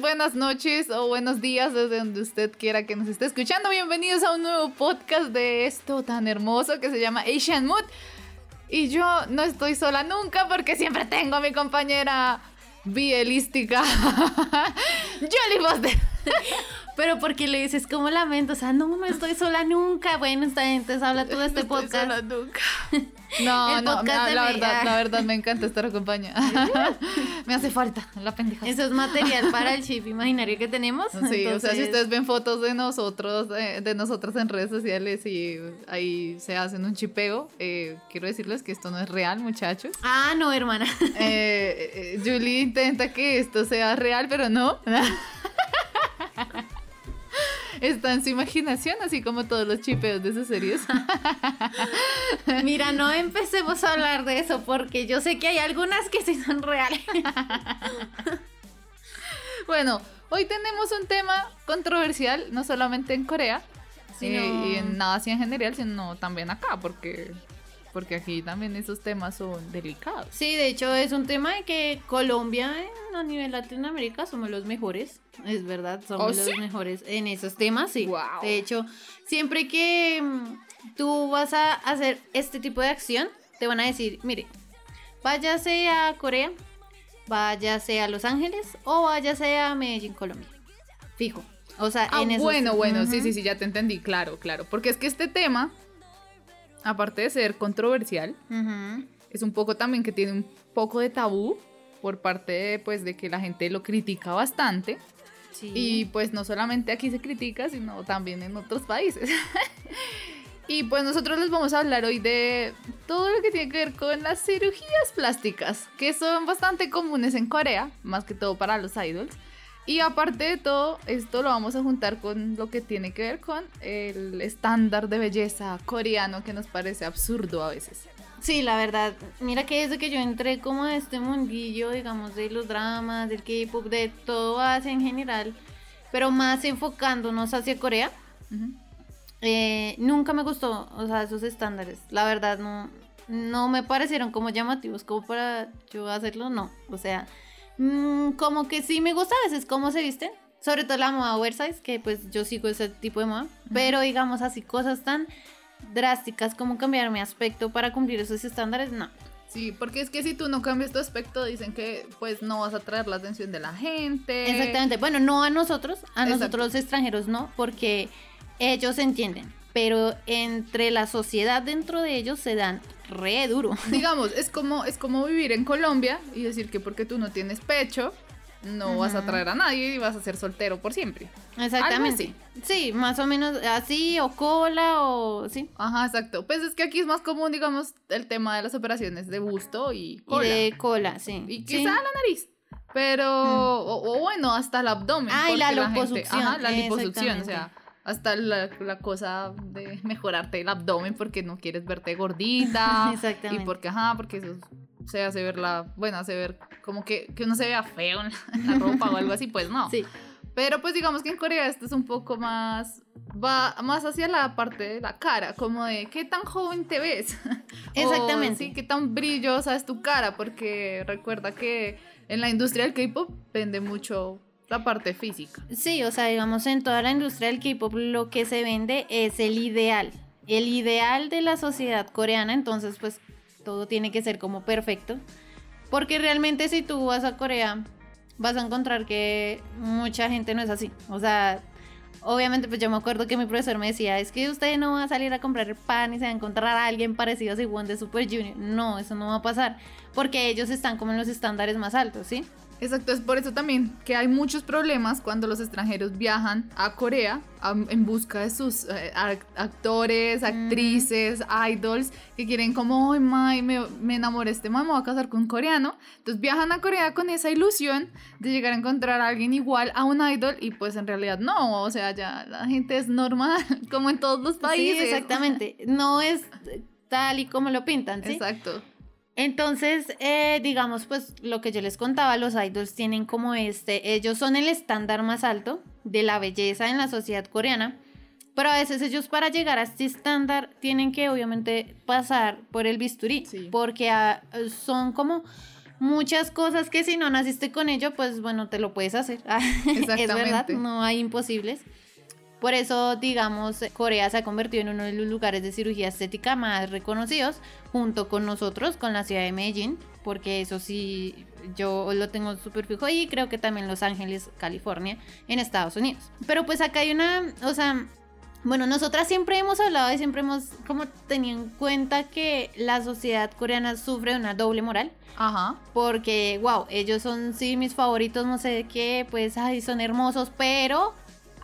Buenas noches o buenos días desde donde usted quiera que nos esté escuchando. Bienvenidos a un nuevo podcast de esto tan hermoso que se llama Asian Mood. Y yo no estoy sola nunca porque siempre tengo a mi compañera bielística, Jolly Foster. Pero porque le dices como lamento, o sea, no, no estoy sola nunca. Bueno, está bien, entonces habla tú de este no podcast. Estoy sola nunca. No, El no, podcast no, de la verdad, la verdad me encanta estar acompañada. me hace falta la pendeja. Eso es material para el chip imaginario que tenemos. Sí, o sea, si ustedes ven fotos de nosotros, eh, de nosotras en redes sociales y ahí se hacen un chipeo, eh, quiero decirles que esto no es real, muchachos. Ah, no, hermana. Eh, eh, Julie intenta que esto sea real, pero no. Está en su imaginación, así como todos los chipeos de sus series. Mira, no empecemos a hablar de eso porque yo sé que hay algunas que sí son reales. Bueno, hoy tenemos un tema controversial, no solamente en Corea, Sino- eh, y en Asia en general, sino también acá, porque, porque aquí también esos temas son delicados. Sí, de hecho es un tema de que Colombia a nivel Latinoamérica somos los mejores, es verdad, somos ¿Oh, los sí? mejores en esos temas, sí. Guau. De hecho, siempre que mm, tú vas a hacer este tipo de acción, te van a decir, mire, váyase a Corea, váyase a Los Ángeles o váyase a Medellín, Colombia. Fijo. O sea, Ah, en esos- bueno, bueno, sí, sí, sí, ya te entendí, claro, claro. Porque es que este tema, aparte de ser controversial, es un poco también que tiene un poco de tabú por parte de, pues, de que la gente lo critica bastante. Sí. Y pues no solamente aquí se critica, sino también en otros países. y pues nosotros les vamos a hablar hoy de todo lo que tiene que ver con las cirugías plásticas, que son bastante comunes en Corea, más que todo para los idols. Y aparte de todo, esto lo vamos a juntar con lo que tiene que ver con el estándar de belleza coreano que nos parece absurdo a veces. Sí, la verdad. Mira que desde que yo entré como a este mundillo, digamos, de los dramas, del K-pop, de todo Asia en general, pero más enfocándonos hacia Corea, Ujú. eh, nunca me gustó, o sea, esos estándares. La verdad, no, no me parecieron como llamativos, como para yo hacerlo, no. O sea, mm, como que sí me gusta a veces cómo se visten. Sobre todo la moda oversize, que pues yo sigo ese tipo de moda. Pero digamos así, cosas tan drásticas como cambiar mi aspecto para cumplir esos estándares, no. Sí, porque es que si tú no cambias tu aspecto, dicen que pues no vas a atraer la atención de la gente. Exactamente. Bueno, no a nosotros, a Exacto. nosotros los extranjeros no, porque ellos entienden. Pero entre la sociedad dentro de ellos se dan re duro. Digamos, es como, es como vivir en Colombia y decir que porque tú no tienes pecho, no vas a Ujú. atraer a nadie y vas a ser soltero por siempre. Exactamente. Sí, más o menos así, o cola, o sí. Ajá, exacto. Pues es que aquí es más común, digamos, el tema de las operaciones de busto y Y cola. de cola, sí. Y Sí. quizá la nariz. Pero, o, o bueno, hasta el abdomen. Ah, y la gente- liposucción, ajá, la liposucción, o sea, hasta la, la cosa de mejorarte el abdomen porque no quieres verte gordita. Exactamente. Y porque, ajá, porque eso se hace ver la, bueno, hace ver como que, que uno se vea feo en la, en la ropa o algo así, pues no. Sí. Pero pues digamos que en Corea esto es un poco más, va más hacia la parte de la cara, como de qué tan joven te ves. Exactamente. O, sí, qué tan brillosa es tu cara, porque recuerda que en la industria del K-pop vende mucho la parte física. Sí, o sea, digamos, en toda la industria del K-pop lo que se vende es el ideal. El ideal de la sociedad coreana, entonces pues todo tiene que ser como perfecto. Porque realmente si tú vas a Corea, vas a encontrar que mucha gente no es así. O sea, obviamente pues yo me acuerdo que mi profesor me decía, es que usted no va a salir a comprar pan y se va a encontrar a alguien parecido a Según de Super Junior. No, eso no va a pasar. Porque ellos están como en los estándares más altos, ¿sí? Exacto, es por eso también que hay muchos problemas cuando los extranjeros viajan a Corea en busca de sus eh, actores, actrices, idols, que quieren como, ay, my, me, me enamoré este man, me voy a casar con un coreano. Entonces viajan a Corea con esa ilusión de llegar a encontrar a alguien igual a un idol y pues en realidad no, o sea, ya la gente es normal, como en todos los países. Sí, exactamente, no es tal y como lo pintan, ¿sí? Exacto. Entonces, eh, digamos, pues lo que yo les contaba, los idols tienen como este, ellos son el estándar más alto de la belleza en la sociedad coreana, pero a veces ellos para llegar a este estándar tienen que obviamente pasar por el bisturí, porque ah, son como muchas cosas que si no naciste con ello, pues bueno, te lo puedes hacer. es verdad, no hay imposibles. Por eso, digamos, Corea se ha convertido en uno de los lugares de cirugía estética más reconocidos, junto con nosotros, con la ciudad de Medellín, porque eso sí, yo lo tengo súper fijo y creo que también Los Ángeles, California, en Estados Unidos. Pero pues acá hay una, o sea, bueno, nosotras siempre hemos hablado y siempre hemos como tenido en cuenta que la sociedad coreana sufre una doble moral. Ajá. Porque, wow, ellos son sí mis favoritos, no sé qué, pues, ay, son hermosos, pero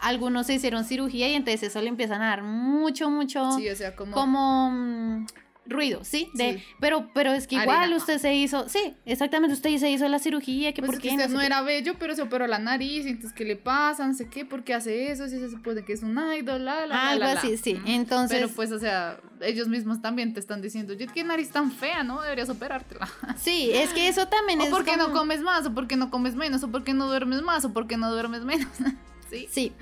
algunos se hicieron cirugía y entonces eso le empiezan a dar mucho, mucho. Sí, o sea, como. Como. Mm, ruido, ¿sí? De, Pero, pero es que igual usted se hizo, sí, exactamente, usted se hizo la cirugía, que pues porque usted no, era bello, pero se operó la nariz, entonces ¿qué le pasa? No sé qué, ¿por qué hace eso? Si se supone que es un idol, la, la, Algo así, sí, entonces... Pero pues, o sea, ellos mismos también te están diciendo, qué nariz tan fea, ¿no? Deberías operártela. Sí, es que eso también o es porque no comes más, o porque no comes menos, o porque no duermes más, o porque no duermes menos. Sí. Sí.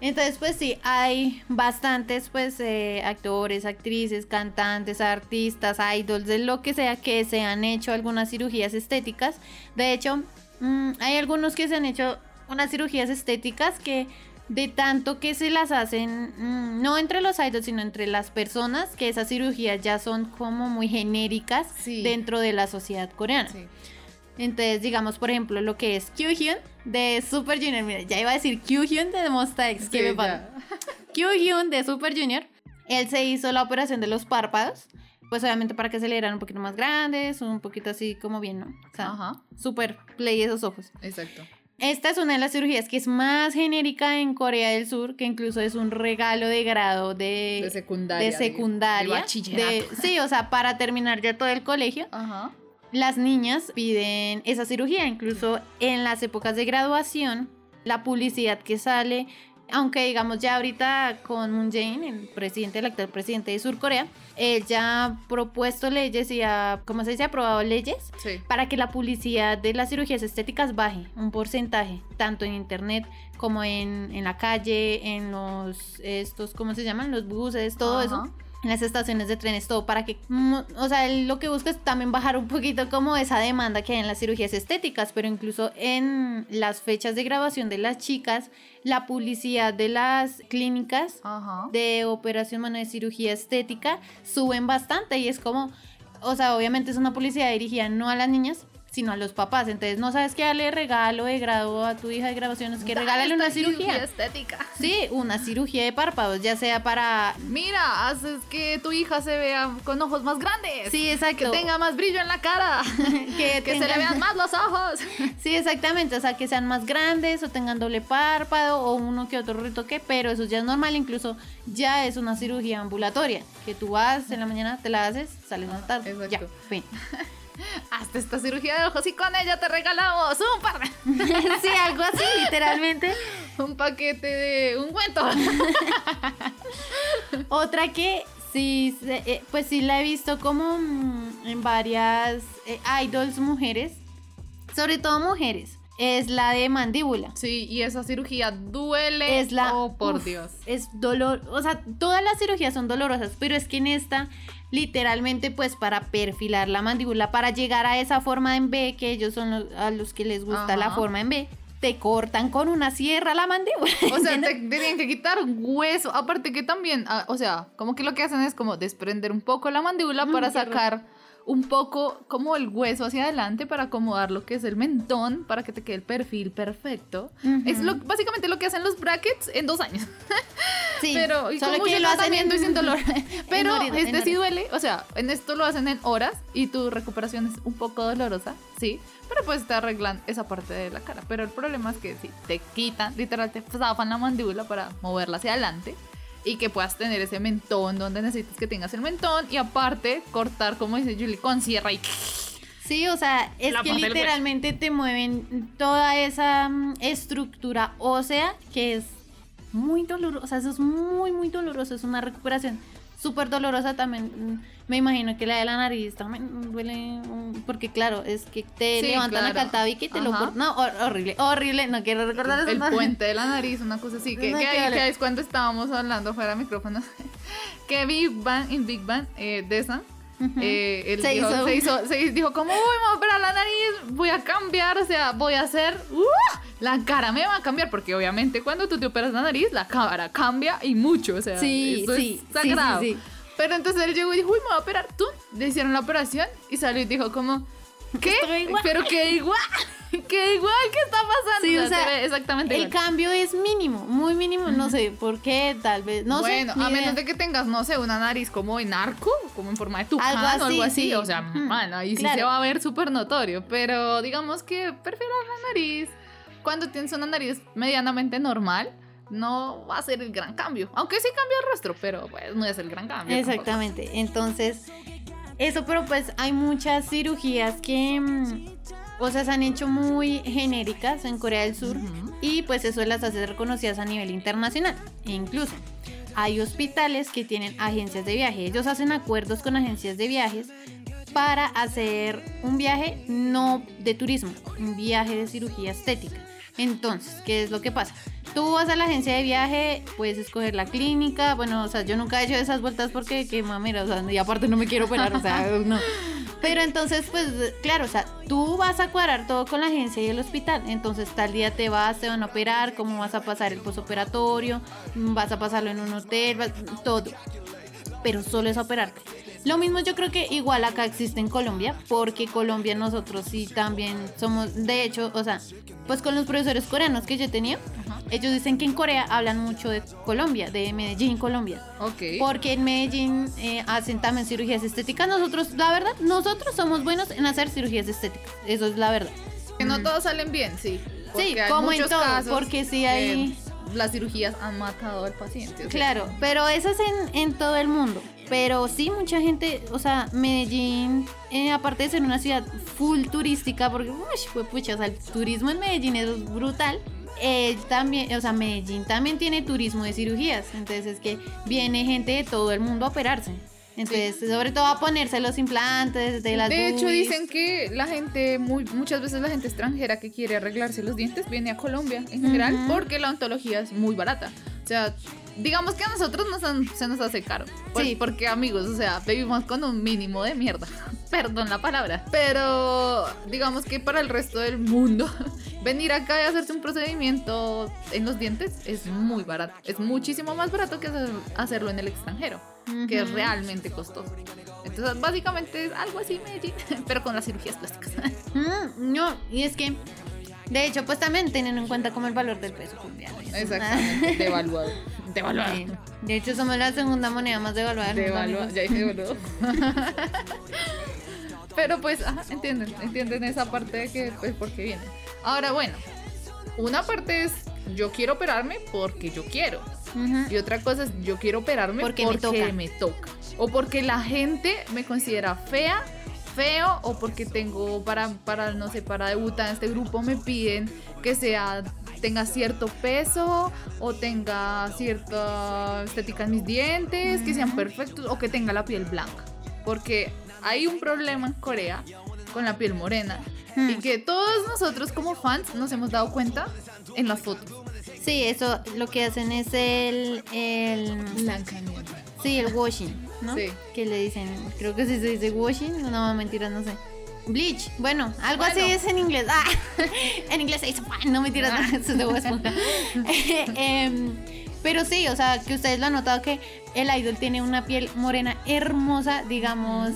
Entonces, pues sí, hay bastantes, pues, eh, actores, actrices, cantantes, artistas, idols, de lo que sea, que se han hecho algunas cirugías estéticas. De hecho, mm, hay algunos que se han hecho unas cirugías estéticas que de tanto que se las hacen, mm, no entre los idols, sino entre las personas, que esas cirugías ya son como muy genéricas dentro de la sociedad coreana. Sí. Entonces, digamos, por ejemplo, lo que es Kyuhyun de Super Junior. Mira, ya iba a decir Kyuhyun de Monsta X. ¿Qué me pasa? Kyuhyun de Super Junior. Él se hizo la operación de los párpados. Pues obviamente para que se le dieran un poquito más grandes, un poquito así como bien, ¿no? O sea, Ajá. super play esos ojos. Exacto. Esta es una de las cirugías que es más genérica en Corea del Sur, que incluso es un regalo de grado de, de secundaria. De secundaria. De, sí, o sea, para terminar ya todo el colegio. Ajá las niñas piden esa cirugía, incluso en las épocas de graduación, la publicidad que sale, aunque digamos ya ahorita con Moon Jae-in, el presidente, el actual presidente de Surcorea, él ya ha propuesto leyes y ha, ¿cómo se dice?, aprobado leyes para que la publicidad de las cirugías estéticas baje un porcentaje, tanto en internet como en, en la calle, en los, estos, ¿cómo se llaman?, los buses, todo eso en las estaciones de trenes, todo para que, mm, o sea, lo que busca es también bajar un poquito como esa demanda que hay en las cirugías estéticas, pero incluso en las fechas de grabación de las chicas, la publicidad de las clínicas de operación mano de cirugía estética suben bastante y es como, o sea, obviamente es una publicidad dirigida no a las niñas, sino a los papás. Entonces, no sabes qué darle regalo de grado a tu hija de grabaciones, que regálale una cirugía. estética. Sí, una cirugía de párpados, ya sea para. Mira, haces que tu hija se vea con ojos más grandes. Sí, exacto. Que tenga más brillo en la cara. que, se le vean más los ojos. sí, exactamente. O sea, que sean más grandes o tengan doble párpado o uno que otro retoque, pero eso ya es normal. Incluso ya es una cirugía ambulatoria. Que tú vas en la mañana, te la haces, sales más tarde. Exacto. Ya, fin. hasta esta cirugía de ojos y con ella te regalamos un par. sí, algo así, literalmente. un paquete de un cuento. Otra que sí, eh, pues sí la he visto como mm, en varias eh, idols mujeres, sobre todo mujeres. Es la de mandíbula. Sí, y esa cirugía duele. Es la. Oh, por Dios. Es dolor. O sea, todas las cirugías son dolorosas, pero es que en esta literalmente pues para perfilar la mandíbula, para llegar a esa forma en B, que ellos son a los que les gusta la forma en B, te cortan con una sierra la mandíbula. O sea, te tenían que quitar hueso. Aparte que también, ah, o sea, como que lo que hacen es como desprender un poco la mandíbula mm, para sacar un poco como el hueso hacia adelante para acomodar lo que es el mentón para que te quede el perfil perfecto. Es lo, básicamente lo que hacen los brackets en dos años. Sí, pero y solo que lo hacen tratamiento y en- sin dolor. Pero en este sí duele, o sea, en esto lo hacen en horas y tu recuperación es un poco dolorosa, sí, pero pues te arreglan esa parte de la cara. Pero el problema es que sí, te quitan, literal, te zafan la mandíbula para moverla hacia adelante y que puedas tener ese mentón donde necesitas que tengas el mentón y aparte cortar, como dice Julie, con sierra y Sí, o sea, es La que literalmente te mueven toda esa mm, estructura ósea que es muy dolorosa, o sea, eso es muy, muy doloroso, es una recuperación súper dolorosa también. Me imagino que la de la nariz también duele, porque claro, es que te Sí, levantan claro. la caltabique y te lo Ajá. cortan. No, hor- horrible, horrible, no quiero recordar eso. el puente de la nariz, una cosa así. Que, No, que que ahí- que es cuando estábamos hablando fuera de micrófonos. que Big Bang, en Big Bang, eh, de esa. Ujú. eh, él Se dijo, hizo- se hizo, se dijo me voy a operar la nariz, voy a cambiar, o sea, voy a hacer, ¡uh! la cara me va a cambiar, porque obviamente cuando tú te operas la nariz, la cara cambia y mucho, o sea, Sí, eso sí, es sagrado. sí, sí, sí. Pero entonces él llegó y dijo, uy, me voy a operar, tú, le hicieron la operación y salió y dijo como, ¿qué? Pero que igual, que igual, ¿qué está pasando? Sí, o se sea, exactamente El igual. cambio es mínimo, muy mínimo, no sé por qué, tal vez, no bueno, sé. ni a menos de que tengas, no sé, una nariz como en arco, como en forma de tucán Algo o algo así, así. sí. O sea, bueno, ahí sí Claro. se va a ver súper notorio. Pero digamos que prefiero la nariz. Cuando tienes una nariz medianamente normal, no va a ser el gran cambio. Aunque sí cambia el rostro, pero pues no es el gran cambio. tampoco. Exactamente. Entonces, eso, pero pues hay muchas cirugías que, mm, o sea, se han hecho muy genéricas en Corea del Sur y pues eso las hace reconocidas a nivel internacional. E incluso hay hospitales que tienen agencias de viaje. Ellos hacen acuerdos con agencias de viajes para hacer un viaje no de turismo, un viaje de cirugía estética. Entonces, ¿qué es lo que pasa? Tú vas a la agencia de viaje, puedes escoger la clínica. Bueno, o sea, yo nunca he hecho esas vueltas porque, que mamera, o sea, y aparte no me quiero operar, o sea, no. Pero entonces, pues, claro, o sea, tú vas a cuadrar todo con la agencia y el hospital. Entonces, tal día te vas, te van a operar, cómo vas a pasar el posoperatorio, vas a pasarlo en un hotel, vas- todo. Pero solo es operarte. Lo mismo yo creo que igual acá existe en Colombia, porque Colombia nosotros sí también somos, de hecho, o sea, pues con los profesores coreanos que yo tenía, Ajá. ellos dicen que en Corea hablan mucho de Colombia, de Medellín, Colombia. Ok. Porque en Medellín eh, hacen también cirugías estéticas. Nosotros, la verdad, nosotros somos buenos en hacer cirugías estéticas. Eso es la verdad. Que no todos salen bien, sí. Sí, como en todo, casos porque sí hay- Las cirugías han matado al paciente. o sea, Claro, pero eso es en, en todo el mundo. Pero sí, mucha gente, o sea, Medellín, eh, aparte de ser una ciudad full turística, porque, uy, pucha, o sea, el turismo en Medellín es brutal. eh, también, o sea, Medellín también tiene turismo de cirugías. Entonces es que viene gente de todo el mundo a operarse. Entonces, sobre todo a ponerse los implantes de las De hecho, boobies. dicen que la gente, muy, muchas veces la gente extranjera que quiere arreglarse los dientes viene a Colombia en general Ujú. porque la ontología es muy barata. O sea, digamos que a nosotros nos han- se nos hace caro. Pues, Sí. Porque, amigos, o sea, vivimos con un mínimo de mierda. Perdón la palabra. Pero, digamos que para el resto del mundo, venir acá y hacerse un procedimiento en los dientes es muy barato. Es muchísimo más barato que hacer- hacerlo en el extranjero que es realmente costoso. Entonces, básicamente es algo así Medellín, pero con las cirugías plásticas. Mm, no, y es que, de hecho, pues también teniendo en cuenta como el valor del peso colombiano. Exactamente, devaluado. Devaluado. Sí. De hecho, somos la segunda moneda más devaluada Devaluado, ya dije devaluado. Pero pues, ajá, entienden, entienden esa parte de que, pues, por qué viene. Ahora, bueno, una parte es yo quiero operarme porque yo quiero. Y otra cosa es yo quiero operarme Porque porque, me me, toca. O porque la gente me considera fea, feo, o porque tengo para, para, no sé, para debutar en este grupo me piden que sea tenga cierto peso o tenga cierta estética en mis dientes, que sean perfectos o que tenga la piel blanca. Porque hay un problema en Corea con la piel morena y Hmm. que todos nosotros como fans nos hemos dado cuenta en las fotos. Sí, eso lo que hacen es el, el sí, el washing, ¿no? Sí. Que le dicen, creo que sí se dice washing, no, mentira, no sé. Bleach, bueno, algo así es en inglés. Ah, en inglés se dice, "Ah, no mentiras, no, eso es de Bob Esponja". Em, pero sí, o sea, que ustedes lo han notado que el idol tiene una piel morena hermosa, digamos,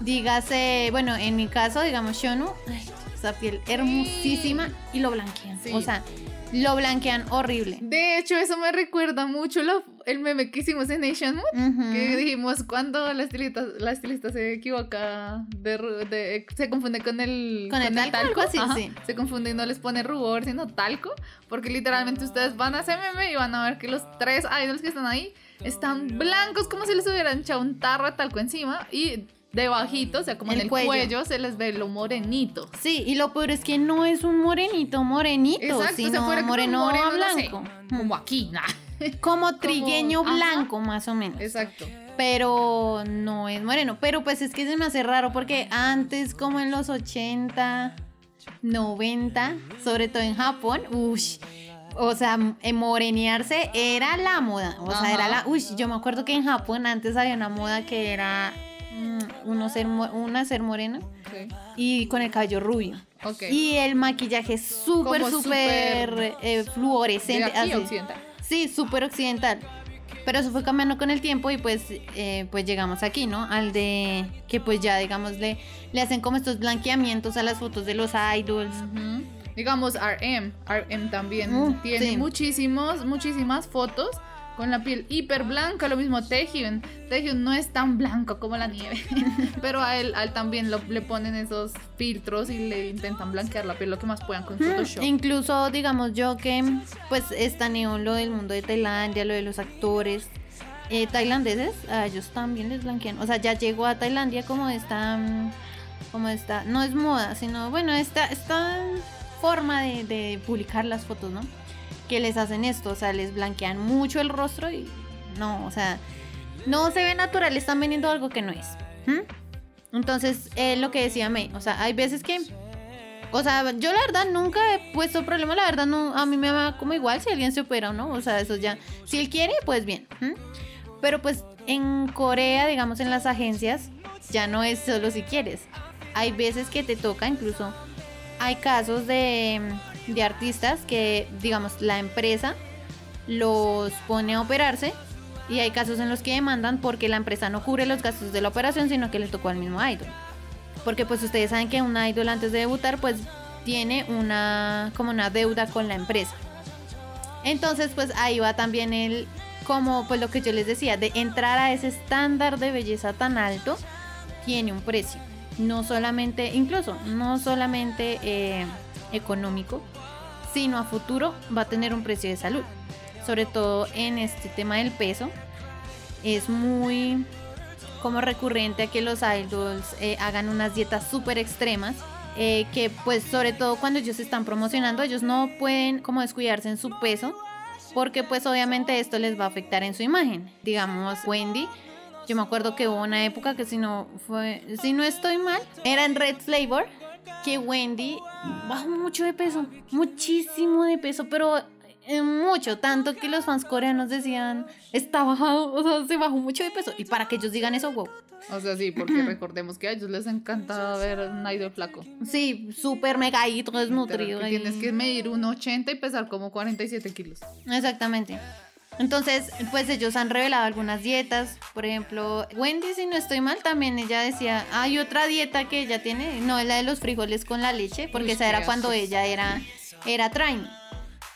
dígase, bueno, en mi caso, digamos, Shonu, ay, esa piel hermosísima y lo blanquean. Sí. O sea, lo blanquean horrible. De hecho, eso me recuerda mucho lo- el meme que hicimos en Nation Mood, que dijimos cuando la estilista, la estilista se equivoca, de, ru- de- se confunde con el, Con el talco, algo así, ajá, sí. se confunde y no les pone rubor, sino talco, porque literalmente ustedes van a ese meme y van a ver que los tres idols que están ahí están blancos como si les hubieran echado un tarro de talco encima y debajito, o sea, como El en el cuello. cuello. se les ve lo morenito. Sí, y lo peor es que no es un morenito morenito, Exacto, sino fuera moreno, moreno, no sé, blanco. como aquí, nah. Como trigueño blanco, más o menos. Exacto. Pero no es moreno. Pero pues es que se me hace raro porque antes, como en los 80, 90, sobre todo en Japón, uff. O sea, eh, morenearse era la moda. O sea, Ajá. era la. Uy, yo me acuerdo que en Japón antes había una moda que era uno ser, una ser morena y con el cabello rubio. Ok. Y el maquillaje Como súper súper eh, de fluorescente. aquí así. occidental. Sí, súper occidental. Pero eso fue cambiando con el tiempo y pues, eh, pues llegamos aquí, ¿no? Al de que pues ya, digamos, le, le hacen como estos blanqueamientos a las fotos de los idols. Ujú. Digamos RM, RM también Mm, tiene sí. muchísimos, muchísimas fotos con la piel hiper blanca, lo mismo Taehyun. Taehyun no es tan blanco como la nieve, pero a él, a él también lo- le ponen esos filtros y le intentan blanquear la piel lo que más puedan con Mm, Photoshop. Incluso, digamos, yo que pues estaneo lo del mundo de Tailandia, lo de los actores eh, tailandeses, a ellos también les blanquean. O sea, ya llegó a Tailandia como esta, mm, como esta, no es moda, sino, bueno, esta, esta forma de, de publicar las fotos, ¿no? Que les hacen esto, o sea, les blanquean mucho el rostro y no, o sea, no se ve natural, están vendiendo algo que no es. Entonces, eh, lo que decía May, o sea, hay veces que o sea, yo la verdad nunca he puesto problema, la verdad no, a mí me va como igual si alguien se opera o no, o sea, eso ya, si él quiere, pues bien. Pero pues en Corea, digamos en las agencias, ya no es solo si quieres. Hay veces que te toca, incluso hay casos de, de artistas que, digamos, la empresa los pone a operarse y hay casos en los que demandan porque la empresa no cubre los gastos de la operación, sino que le tocó al mismo idol. Porque pues ustedes saben que un idol antes de debutar pues tiene una como una deuda con la empresa. Entonces pues ahí va también el como pues lo que yo les decía de entrar a ese estándar de belleza tan alto tiene un precio. No solamente, incluso no solamente eh, económico, sino a futuro va a tener un precio de salud. Sobre todo en este tema del peso. Es muy como recurrente a que los idols eh, hagan unas dietas súper extremas. eh, que pues sobre todo cuando ellos se están promocionando, ellos no pueden como descuidarse en su peso. Porque pues obviamente esto les va a afectar en su imagen. Digamos, Wendy. Yo me acuerdo que hubo una época que si no fue, si no estoy mal, era en Red Flavor que Wendy bajó mucho de peso, muchísimo de peso, pero eh, mucho, tanto que los fans coreanos decían, está bajado, o sea, se bajó mucho de peso. Y para que ellos digan eso, wow. O sea, sí, porque recordemos que a ellos les encanta ver un idol flaco. Sí, súper mega y todo desnutrido. Tienes que medir 1,80 y pesar como 47 kilos. Exactamente. Entonces, pues ellos han revelado algunas dietas. Por ejemplo, Wendy, si no estoy mal, también ella decía, hay otra dieta que ella tiene, no es la de los frijoles con la leche, porque Uy, esa era cuando ella era, era trainee.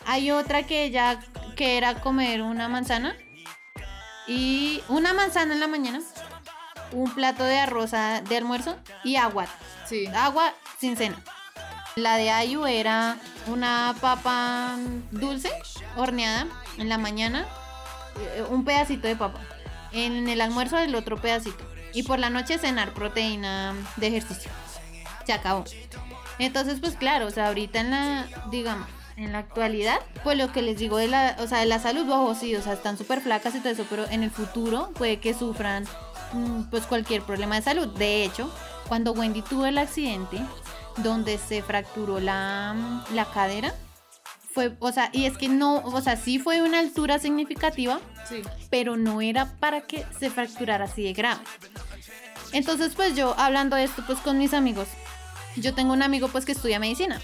Hay otra que ella, que era comer una manzana y una manzana en la mañana, un plato de arroz a- de almuerzo y agua. Sí. Agua sin cena. La de Ayu era una papa dulce, horneada en la mañana, eh, un pedacito de papa. En el almuerzo el otro pedacito. Y por la noche cenar proteína de ejercicio. Se acabó. Entonces, pues claro, o sea, ahorita en la, digamos, en la actualidad, pues lo que les digo de la, o sea, de la salud, ojo, sí, o sea, están súper flacas y todo eso, pero en el futuro puede que sufran mm, pues cualquier problema de salud. De hecho, cuando Wendy tuvo el accidente, donde se fracturó la, la cadera, fue, o sea, y es que no, o sea, sí fue una altura significativa, Sí. pero no era para que se fracturara así de grave. Entonces, pues yo hablando de esto pues con mis amigos, yo tengo un amigo pues que estudia medicina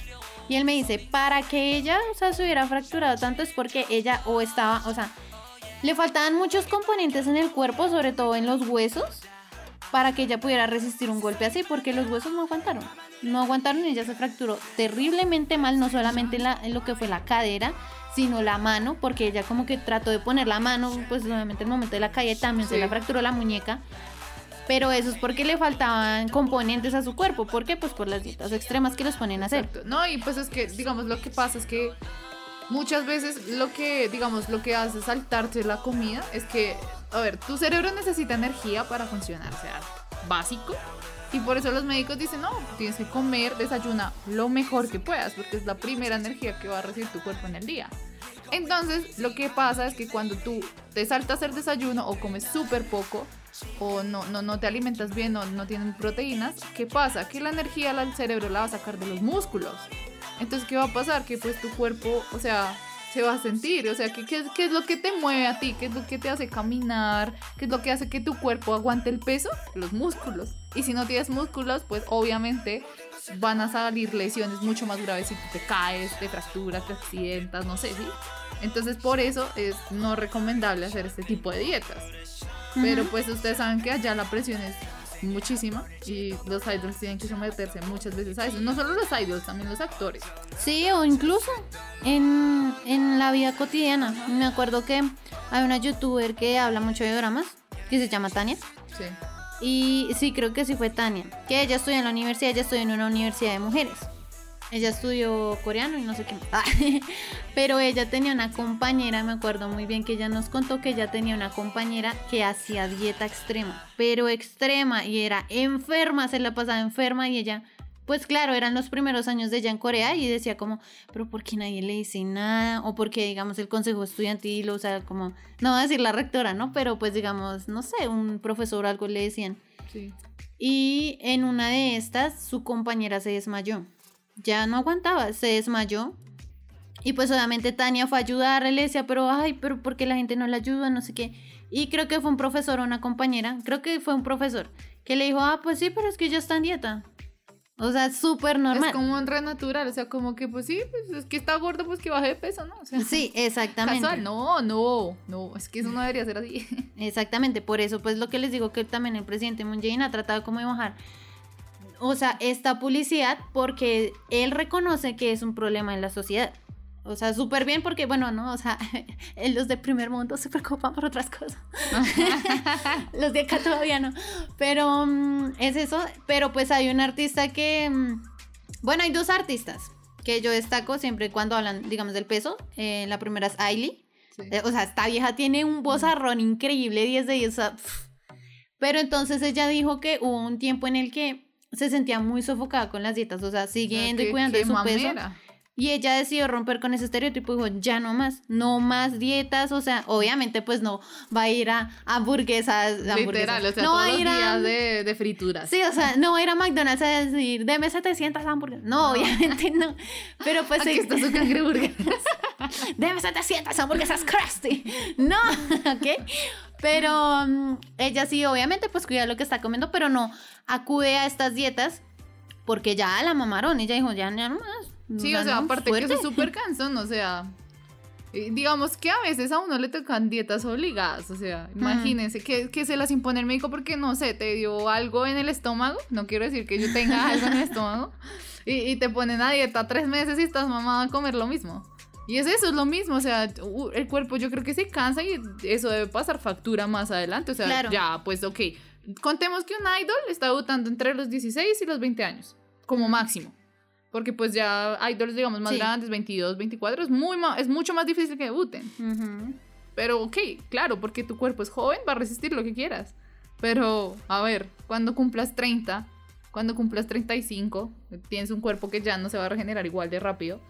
y él me dice, para que ella, o sea, se hubiera fracturado tanto es porque ella o estaba, o sea, le faltaban muchos componentes en el cuerpo, sobre todo en los huesos, para que ella pudiera resistir un golpe así, porque los huesos no aguantaron. No aguantaron y ella se fracturó terriblemente mal, no solamente la, en lo que fue la cadera, sino la mano, porque ella como que trató de poner la mano, pues obviamente el momento de la caída también se le fracturó la muñeca. Pero eso es porque le faltaban componentes a su cuerpo. ¿Por qué? Pues por las dietas extremas que los ponen a hacer. Exacto. No, y pues es que, digamos, lo que pasa es que muchas veces lo que, digamos, lo que hace saltarse la comida es que, a ver, tu cerebro necesita energía para funcionar, o sea, básico. Y por eso los médicos dicen, no, tienes que comer, desayuna lo mejor que puedas, porque es la primera energía que va a recibir tu cuerpo en el día. Entonces, lo que pasa es que cuando tú te saltas el desayuno o comes súper poco, o no, no, no te alimentas bien o no tienen proteínas, ¿qué pasa? Que la energía al cerebro la va a sacar de los músculos. Entonces, ¿qué va a pasar? Que pues tu cuerpo, o sea, se va a sentir, o sea, ¿qué, qué, qué es lo que te mueve a ti? ¿Qué es lo que te hace caminar? ¿Qué es lo que hace que tu cuerpo aguante el peso? Los músculos. Y si no tienes músculos, pues obviamente van a salir lesiones mucho más graves si tú te caes, te fracturas, te accidentas, no sé, ¿sí? Entonces por eso es no recomendable hacer este tipo de dietas. Pero pues ustedes saben que allá la presión es muchísima y los idols tienen que someterse muchas veces a eso. No solo los idols, también los actores. Sí, o incluso en, en la vida cotidiana. Me acuerdo que hay una youtuber que habla mucho de dramas, que se llama Tania. Sí. Y sí, creo que sí fue Tania. Que ella estudió en la universidad, ella estudió en una universidad de mujeres. Ella estudió coreano y no sé qué más. Ah, Pero ella tenía una compañera, me acuerdo muy bien que ella nos contó que ella tenía una compañera que hacía dieta extrema, pero extrema y era enferma, se la pasaba enferma y ella, pues claro, eran los primeros años de ella en Corea y decía como, pero ¿por qué nadie le dice nada? O porque digamos el consejo estudiantil, o sea, como, no voy a decir la rectora, ¿no? Pero pues digamos, no sé, un profesor o algo le decían. Sí. Y en una de estas, su compañera se desmayó. Ya no aguantaba, se desmayó. Y pues obviamente Tania fue a ayudarle, le decía, pero ay, pero ¿por qué la gente no le ayuda? No sé qué. Y creo que fue un profesor o una compañera, creo que fue un profesor, que le dijo, ah, pues sí, pero es que ya está en dieta. O sea, súper normal. Es como un natural, o sea, como que pues sí, pues es que está gordo, pues que baje de peso, ¿no? O sea, Sí, exactamente. casual. No, no, no, es que eso no debería ser así. Exactamente, por eso pues lo que les digo que también el presidente Moon Jae-in ha tratado como de bajar, o sea, esta publicidad porque él reconoce que es un problema en la sociedad. O sea, súper bien porque, bueno, no, o sea, los de primer mundo se preocupan por otras cosas. los de acá todavía no. Pero mm, es eso, pero pues hay un artista que, mm, bueno, hay dos artistas que yo destaco siempre cuando hablan, digamos, del peso. Eh, la primera es Ailey. Sí. Eh, O sea, esta vieja tiene un vozarrón increíble, 10 de 10. o sea. Pero entonces ella dijo que hubo un tiempo en el que se sentía muy sofocada con las dietas, o sea, siguiendo y cuidando de su peso. Y ella decidió romper con ese estereotipo y dijo, ya no más, no más dietas, o sea, obviamente pues no va a ir a hamburguesas, hamburguesas. Literal, o sea, no todos va a los ir a... días de, de frituras. Sí, o sea, no va a ir a McDonald's a decir, deme 700 hamburguesas. No, obviamente no. Pero pues Aquí sí, está su cangreburger. deme 700 hamburguesas crusty. No, ¿ok? Pero mm, ella sí, obviamente, pues cuida lo que está comiendo, pero no acude a estas dietas porque ya la mamaron. Ella dijo, ya, ya no más. Sí, o sea, aparte que fuerte. eso es súper cansón, o sea, digamos que a veces a uno le tocan dietas obligadas, o sea, imagínense que, que se las impone el médico porque, no sé, te dio algo en el estómago, no quiero decir que yo tenga algo en el estómago, y, y te ponen a dieta tres meses y estás mamada a comer lo mismo. Y es eso, es lo mismo, o sea, el cuerpo yo creo que se cansa y eso debe pasar factura más adelante, o sea, Claro. ya, pues ok, contemos que un idol está debutando entre los 16 y los 20 años, como máximo. Porque pues ya idols, digamos, más Sí. grandes, 22, 24, es, muy es mucho más difícil que debuten. Pero ok, claro, porque tu cuerpo es joven, va a resistir lo que quieras. Pero, a ver, cuando cumplas 30, cuando cumplas 35, tienes un cuerpo que ya no se va a regenerar igual de rápido,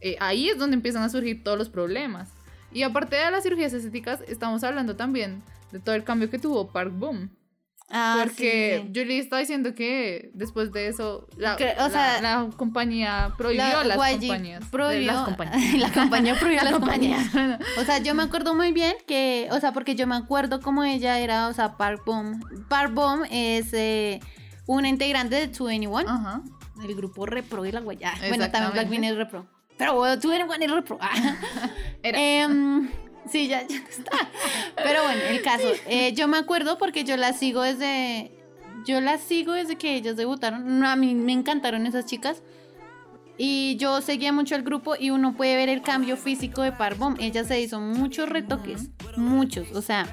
eh, ahí es donde empiezan a surgir todos los problemas. Y aparte de las cirugías estéticas, estamos hablando también de todo el cambio que tuvo Park Boom. Ah, Porque sí, sí. Julie está diciendo que después de eso, la, Que, o sea, la compañía prohibió La las compañías. prohibió- las compañías. la compañía prohibió las compañías. O sea, yo me acuerdo muy bien que, o sea, porque yo me acuerdo como ella era, o sea, Park Bom. Park Bom es eh, una integrante de 2NE1, Ajá. el grupo Repro y la guaya. Bueno, también. Blackpink es Repro. Pero bueno, 2NE1 es Repro. Era. Sí, ya, ya está. Pero bueno, el caso. eh, yo me acuerdo porque yo la sigo desde, yo las sigo desde que ellas debutaron. A mí me encantaron esas chicas. Y yo seguía mucho el grupo y uno puede ver el cambio físico de Parbom. Ella se hizo muchos retoques, muchos. O sea,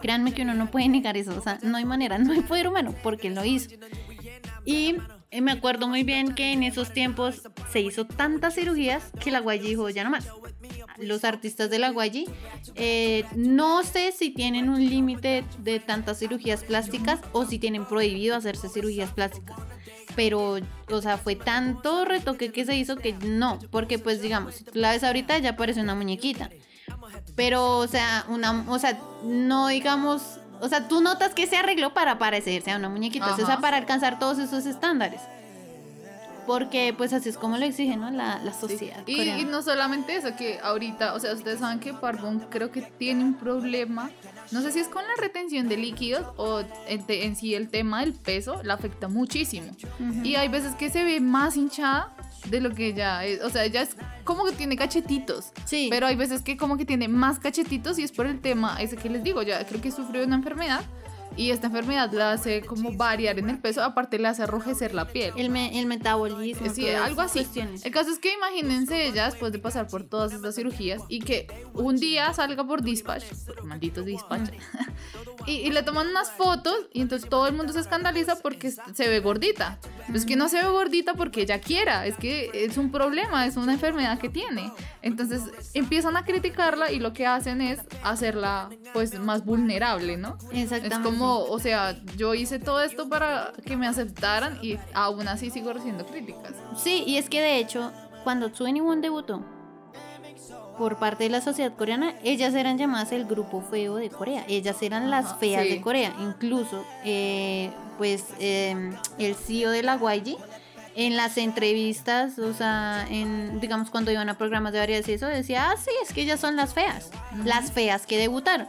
créanme que uno no puede negar eso. O sea, no hay manera, no hay poder humano porque lo hizo. Y eh, me acuerdo muy bien que en esos tiempos se hizo tantas cirugías que la Guayi dijo, ya no más. Los artistas de la Guayi, eh, no sé si tienen un límite de tantas cirugías plásticas o si tienen prohibido hacerse cirugías plásticas pero, o sea, fue tanto retoque que se hizo que no, porque pues digamos, si tú la ves ahorita ya parece una muñequita. Pero, o sea, una, o sea, no digamos, o sea, tú notas que se arregló para parecerse a una muñequita, o sea, para alcanzar todos esos estándares. Porque pues así es como lo exige, ¿no? La, la sociedad. Y, y, no solamente eso, que ahorita, o sea, ustedes saben que Parbón creo que tiene un problema no sé si es con la retención de líquidos o en, sí el tema del peso la afecta muchísimo. Y hay veces que se ve más hinchada de lo que ella es. O sea, ella es como que tiene cachetitos. Sí. Pero hay veces que como que tiene más cachetitos y es por el tema ese que les digo. Ya creo que sufrió una enfermedad y esta enfermedad la hace como variar en el peso, aparte le hace arrojecer la piel. El, el metabolismo. Sí, algo así. El caso es que imagínense ella después de pasar por todas estas cirugías y que un día salga por dispatch, maldito dispatch, y, le toman unas fotos y entonces todo el mundo se escandaliza porque se ve gordita. Es que no se ve gordita porque ella quiera, es que es un problema, es una enfermedad que tiene. Entonces empiezan a criticarla y lo que hacen es hacerla pues más vulnerable, ¿no? Exactamente. Es como, o sea, yo hice todo esto para que me aceptaran y aún así sigo recibiendo críticas. Sí, y es que de hecho, cuando 21 debutó, por parte de la sociedad coreana, ellas eran llamadas el grupo feo de Corea. Ellas eran las feas de Corea. Incluso, eh, pues, em, el CEO de la YG, en las entrevistas, o sea, en, digamos, cuando iban a programas de variedades y eso, decía, ah, sí, es que ellas son las feas. Las feas que debutaron.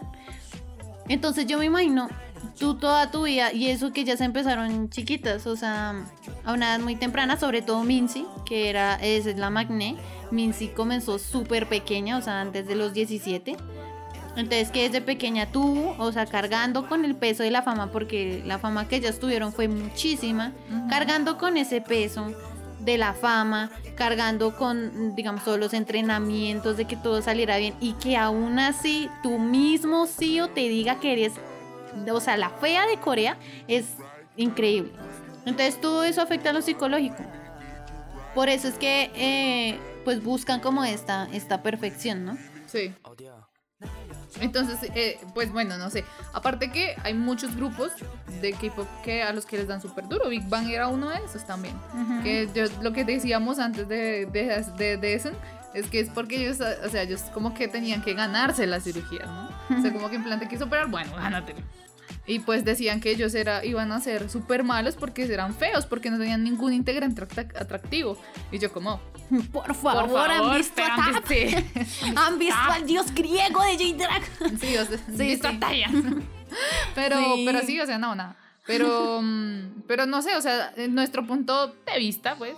Entonces yo me imagino tú toda tu vida, y eso que ya se empezaron chiquitas, o sea, a una edad muy temprana, sobre todo Mincy, que era, es la magné, Mincy comenzó súper pequeña, o sea, antes de los 17. Entonces que desde pequeña tuvo, o sea, cargando con el peso de la fama, porque la fama que ellas tuvieron fue muchísima, cargando con ese peso de la fama, cargando con, digamos, todos los entrenamientos de que todo saliera bien y que aún así tu mismo CEO te diga que eres o sea, la fea de Corea es increíble. Entonces todo eso afecta a lo psicológico. Por eso es que eh, pues buscan como esta, esta perfección, ¿no? Sí. Entonces, eh, pues bueno, no sé. Aparte que hay muchos grupos de K-pop que a los que les dan súper duro. Big Bang era uno de esos también. Que yo, lo que decíamos antes de, de, de, eso es que es porque ellos, o sea, ellos como que tenían que ganarse la cirugía, ¿no? O sea, como que implante quiso operar, bueno, gánatelo. Y pues decían que ellos era, iban a ser súper malos porque eran feos, porque no tenían ningún integrante atractivo. Y yo como, por favor, ¿han visto a ¿Han visto al dios griego de J-Drag? Sí, o sea, sí, visto a Pero, sí. pero sí, o sea, no, nada. Pero, mm, pero no sé, o sea, en nuestro punto de vista, pues,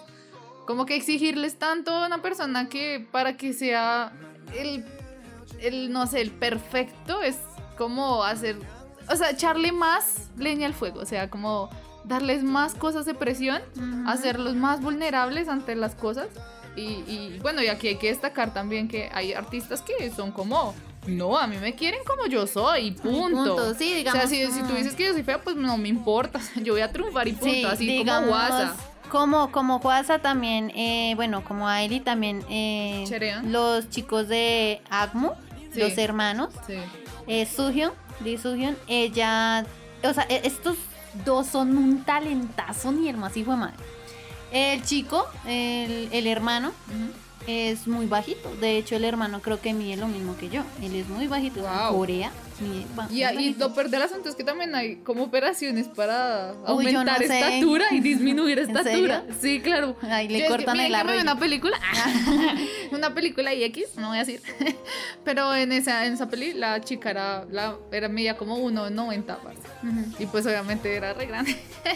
como que exigirles tanto a una persona que para que sea el, el no sé, el perfecto es como hacer o sea, echarle más leña al fuego, o sea, como darles más cosas de presión, hacerlos más vulnerables ante las cosas. Y, bueno, y aquí hay que destacar también que hay artistas que son como, no, a mí me quieren como yo soy, punto. punto. Sí, digamos, o sea, si, tú dices que yo soy fea, pues no me importa, yo voy a triunfar y punto, así como Guasa. Como, como Guasa también, eh, bueno, como Ailey también, eh, los chicos de Agmo, los hermanos, sí. eh, Lee Soo-hyun, ella, o sea, e, estos dos son un talentazo ni el más hijo de madre. El chico, el, el hermano, es muy bajito. De hecho, el hermano creo que mide lo mismo que yo. Él es muy bajito. Corea y, y lo peor del asunto es que también hay como operaciones para aumentar estatura y disminuir estatura. Sí, claro. Ahí le cortan el arroyo. una película, una película y X, no voy a decir. Pero en esa, en esa peli la chica era, la, era media como 1,90 Y pues obviamente era re grande.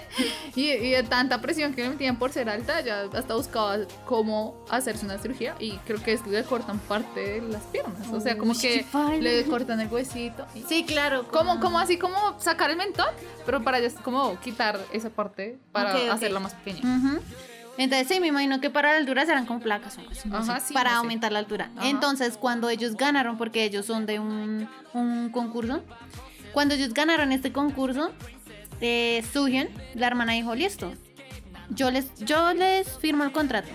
y, y de tanta presión que le metían por ser alta, ya hasta buscaba cómo hacerse una cirugía y creo que es que le cortan parte de las piernas. O sea, como que le cortan el huesito Sí, claro. Como, como así como sacar el mentón, pero para ellos es como quitar esa parte para Ok, ok. hacerla más pequeña. Ujú. Entonces sí, me imagino que para la altura serán con placas o algo así, Ajá, sí, para no sé. aumentar la altura. Ajá. Entonces cuando ellos ganaron, porque ellos son de un, un concurso, cuando ellos ganaron este concurso, eh, Suhyun, la hermana dijo, listo, yo les, yo les firmo el contrato.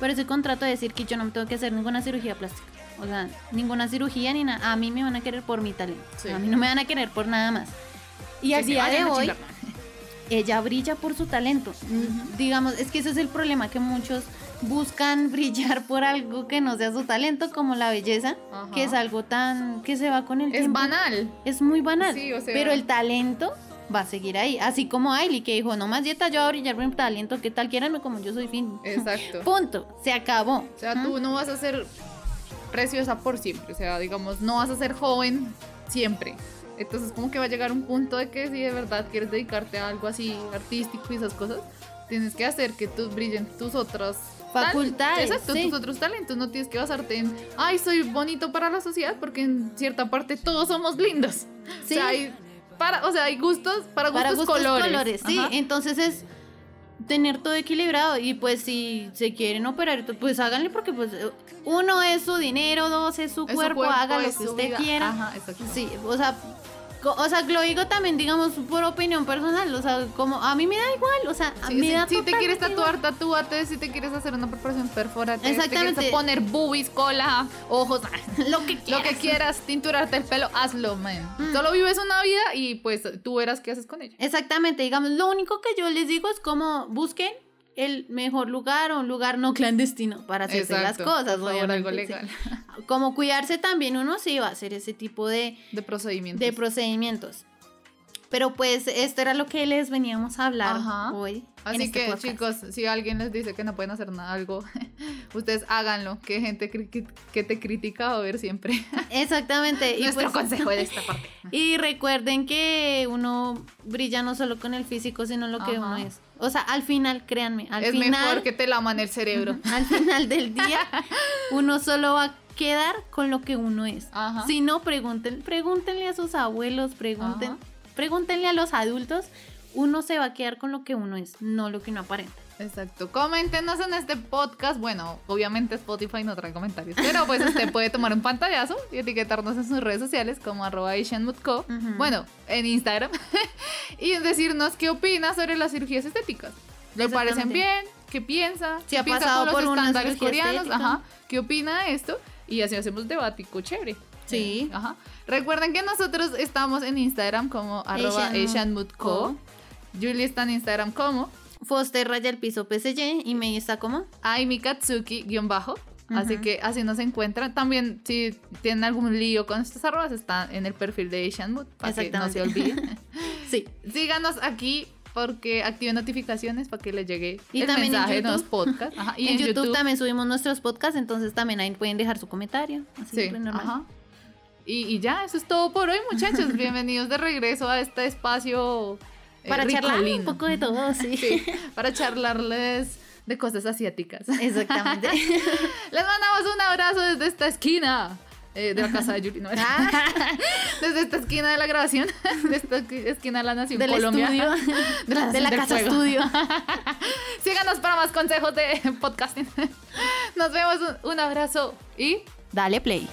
Pero ese contrato de decir que yo no me tengo que hacer ninguna cirugía plástica. O sea, ninguna cirugía ni nada. A mí me van a querer por mi talento. Sí. A mí no me van a querer por nada más. Y al día de hoy, ella brilla por su talento. Digamos, es que ese es el problema, que muchos buscan brillar por algo que no sea su talento, como la belleza, Ajá. que es algo tan que se va con el Es tiempo. banal. Es muy banal. Sí, o sea- Pero el talento va a seguir ahí. Así como Ailey, que dijo, no más dieta, yo voy a brillar por mi talento, ¿qué tal? Quieranme como yo soy fin. Exacto. Punto. Se acabó. O sea, tú no vas a ser preciosa por siempre. O sea, digamos, no vas a ser joven siempre. Entonces, como que va a llegar un punto de que si de verdad quieres dedicarte a algo así artístico y esas cosas, tienes que hacer que tú brillen tus otras Facultades, Exacto, sí. tus otros talentos. No tienes que basarte en, ay, soy bonito para la sociedad, porque en cierta parte todos somos lindos. Sí. O sea, hay, para, o sea, hay gustos para gustos, para gustos colores. colores, sí. Ajá. Entonces es tener todo equilibrado y pues si se quieren operar, pues háganle porque pues uno es su dinero, dos es su Es su cuerpo, haga lo que usted vida. quiera. Ajá, exacto. Sí, o sea, o sea, lo digo también, digamos, por opinión personal, o sea, como a mí me da igual, o sea, a Sí, mí me sí, da si te quieres tatuar, igual. tatúate. Si te quieres hacer una perforación, perfórate. Si Exactamente. te quieres poner boobies, cola, ojos, lo que lo quieras. que quieras, tinturarte el pelo, hazlo, man. Mm. Solo vives una vida y pues tú verás qué haces con ella. Exactamente, digamos, lo único que yo les digo es como busquen el mejor lugar o un lugar no clandestino para hacerse las cosas, por favor, algo legal. sí. Como cuidarse también uno sí va a hacer ese tipo de, De procedimientos. de procedimientos. Pero pues esto era lo que les veníamos a hablar Ajá. hoy. Así este que podcast. chicos, si alguien les dice que no pueden hacer nada, algo, ustedes háganlo. Que gente que, te critica va a ver siempre. Exactamente. Y, Nuestro pues, consejo de esta parte. y recuerden que uno brilla no solo con el físico, sino lo que Ajá. uno es. O sea, al final, créanme, al es final, mejor que te laman el cerebro. al final del día, uno solo va a quedar con lo que uno es. Ajá. Si no, pregunten, pregúntenle a sus abuelos, pregunten, Ajá. Pregúntenle a los adultos. Uno se va a quedar con lo que uno es, no lo que uno aparenta. Exacto. Coméntenos en este podcast. Bueno, obviamente Spotify no trae comentarios, pero pues usted puede tomar un pantallazo y etiquetarnos en sus redes sociales como arroba. Ujú. Bueno, en Instagram. y decirnos qué opina sobre las cirugías estéticas. ¿Le parecen bien? ¿Qué piensa? Si ¿Qué ha piensa pasado con por los estándares cirugía coreanos? estética. Ajá. ¿Qué opina de esto? Y así hacemos debatico chévere. Sí. Ajá. Recuerden que nosotros estamos en Instagram como arroba asianmoodco. Julie está en Instagram como Foster raya el piso PSY y me está como. Aimikatsuki guion bajo. Así que así nos encuentran. También si tienen algún lío con estos arrobas, está en el perfil de Asian Mood para que no se olviden. Sí. Síganos aquí porque activen notificaciones para que les llegue Y el también en mensaje de YouTube. los podcasts. Ajá, y en, YouTube, también subimos nuestros podcasts, entonces también ahí pueden dejar su comentario. Así Sí, pues, normal. ajá. Y, y ya, eso es todo por hoy, muchachos. Bienvenidos de regreso a este espacio. eh, Para charlar un poco de todo, sí. Sí, para charlarles de cosas asiáticas. Exactamente. Les mandamos un abrazo desde esta esquina eh, de la casa de Yuri. No, Ah. desde esta esquina de la grabación, de esta esqui- esquina de la Nación Del Colombia. estudio. De la, de casa Fuego. estudio. Síganos para más consejos de podcasting. Nos vemos, un, un abrazo y Dale play.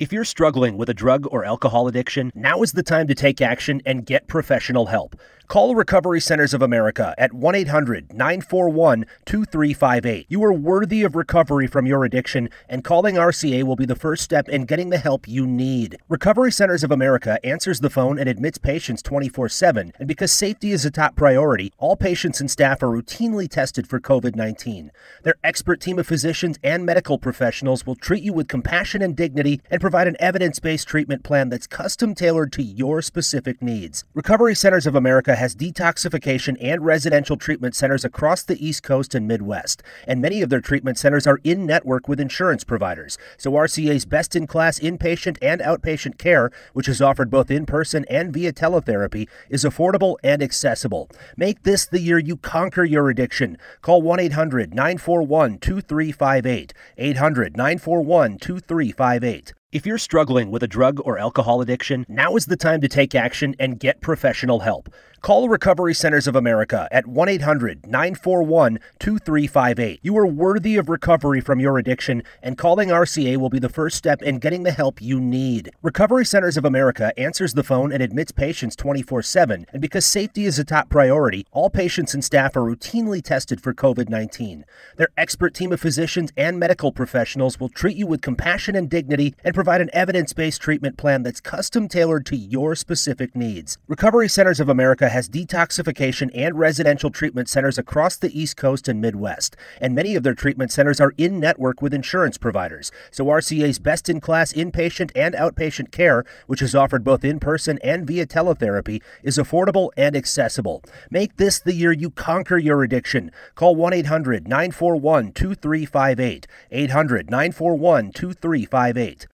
If you're struggling with a drug or alcohol addiction, now is the time to take action and get professional help. Call Recovery Centers of America at 1 800 941 2358. You are worthy of recovery from your addiction, and calling RCA will be the first step in getting the help you need. Recovery Centers of America answers the phone and admits patients 24 7, and because safety is a top priority, all patients and staff are routinely tested for COVID 19. Their expert team of physicians and medical professionals will treat you with compassion and dignity and provide an evidence based treatment plan that's custom tailored to your specific needs. Recovery Centers of America has detoxification and residential treatment centers across the East Coast and Midwest, and many of their treatment centers are in network with insurance providers. So RCA's best in class inpatient and outpatient care, which is offered both in person and via teletherapy, is affordable and accessible. Make this the year you conquer your addiction. Call 1 800 941 2358. 800 941 2358. If you're struggling with a drug or alcohol addiction, now is the time to take action and get professional help. Call Recovery Centers of America at 1 800 941 2358. You are worthy of recovery from your addiction, and calling RCA will be the first step in getting the help you need. Recovery Centers of America answers the phone and admits patients 24 7, and because safety is a top priority, all patients and staff are routinely tested for COVID 19. Their expert team of physicians and medical professionals will treat you with compassion and dignity and provide an evidence based treatment plan that's custom tailored to your specific needs. Recovery Centers of America has detoxification and residential treatment centers across the East Coast and Midwest, and many of their treatment centers are in network with insurance providers. So RCA's best in class inpatient and outpatient care, which is offered both in person and via teletherapy, is affordable and accessible. Make this the year you conquer your addiction. Call 1 800 941 2358. 800 941 2358.